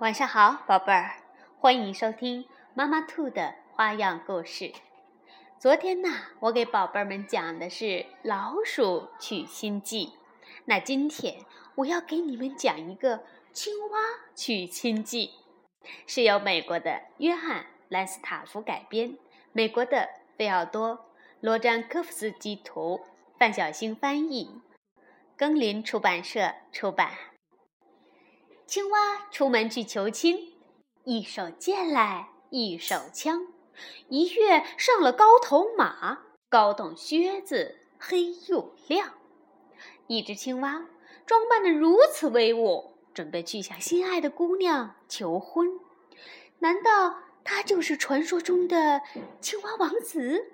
晚上好，宝贝儿，欢迎收听妈妈兔的花样故事。昨天呢，我给宝贝儿们讲的是老鼠取新记，那今天我要给你们讲一个青蛙取亲记，是由美国的约翰·兰斯塔夫改编，美国的费奥多·罗詹科夫斯基图，范小星翻译，耕林出版社出版。青蛙出门去求亲，一手剑来一手枪，一跃上了高头马，高筒靴子黑又亮。一只青蛙装扮得如此威武，准备去向心爱的姑娘求婚。难道他就是传说中的青蛙王子？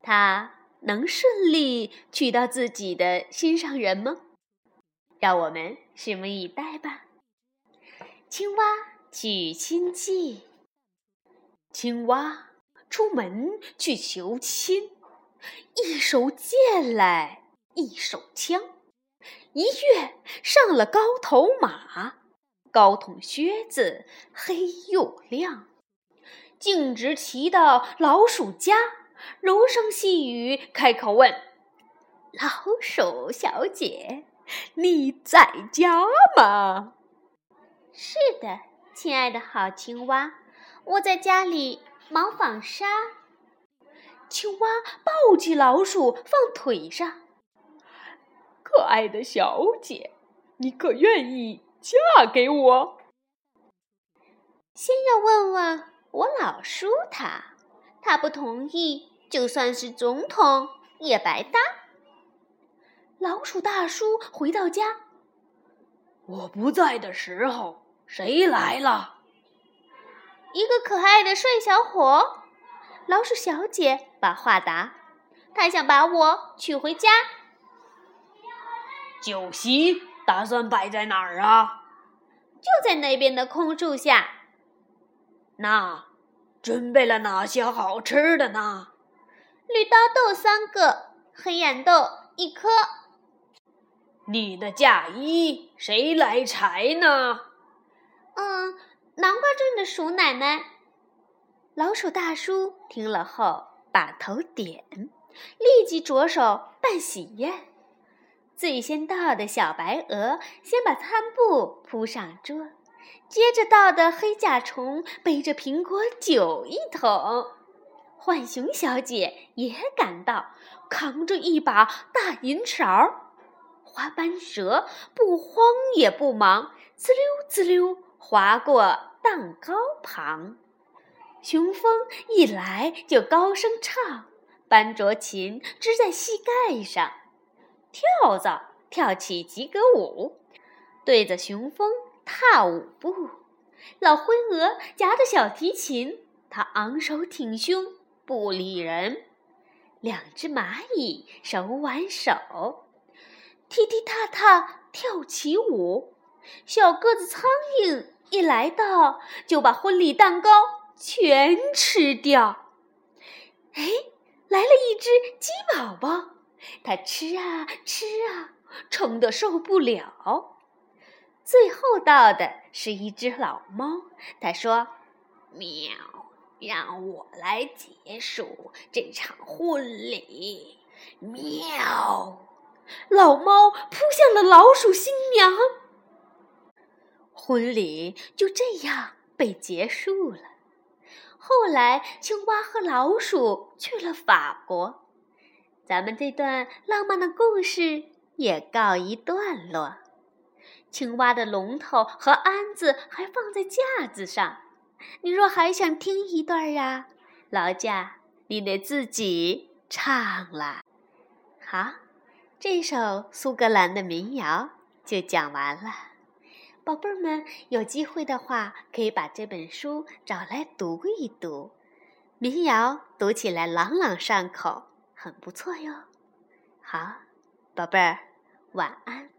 他能顺利娶到自己的心上人吗？让我们拭目以待吧。青蛙娶亲记。青蛙出门去求亲，一手剑来一手枪，一跃上了高头马，高筒靴子黑又亮，径直骑到老鼠家，柔声细语开口问：“老鼠小姐，你在家吗？”是的，亲爱的好青蛙，我在家里忙纺纱。青蛙抱起老鼠放腿上。可爱的小姐，你可愿意嫁给我？先要问问我老叔他，他不同意，就算是总统也白搭。老鼠大叔回到家，我不在的时候。谁来了？一个可爱的帅小伙。老鼠小姐把话答：“他想把我娶回家。”酒席打算摆在哪儿啊？就在那边的空树下。那准备了哪些好吃的呢？绿刀豆三个，黑眼豆一颗。你的嫁衣谁来裁呢？嗯，南瓜镇的鼠奶奶。老鼠大叔听了后把头点，立即着手办喜宴。最先到的小白鹅先把餐布铺上桌，接着到的黑甲虫背着苹果酒一桶。浣熊小姐也赶到，扛着一把大银勺。花斑蛇不慌也不忙，滋溜滋溜。划过蛋糕旁，雄蜂一来就高声唱，班卓琴支在膝盖上，跳蚤跳起及格舞，对着雄蜂踏舞步。老灰鹅夹着小提琴，它昂首挺胸不理人。两只蚂蚁手挽手，踢踢踏踏跳起舞。小个子苍蝇。来到，就把婚礼蛋糕全吃掉。哎，来了一只鸡宝宝，它吃啊吃啊，撑得受不了。最后到的是一只老猫，它说：“喵，让我来结束这场婚礼。”喵，老猫扑向了老鼠新娘。婚礼就这样被结束了。后来，青蛙和老鼠去了法国，咱们这段浪漫的故事也告一段落。青蛙的龙头和鞍子还放在架子上，你若还想听一段呀，劳驾，你得自己唱了。好，这首苏格兰的民谣就讲完了。宝贝儿们，有机会的话，可以把这本书找来读一读。民谣读起来朗朗上口，很不错哟。好，宝贝儿，晚安。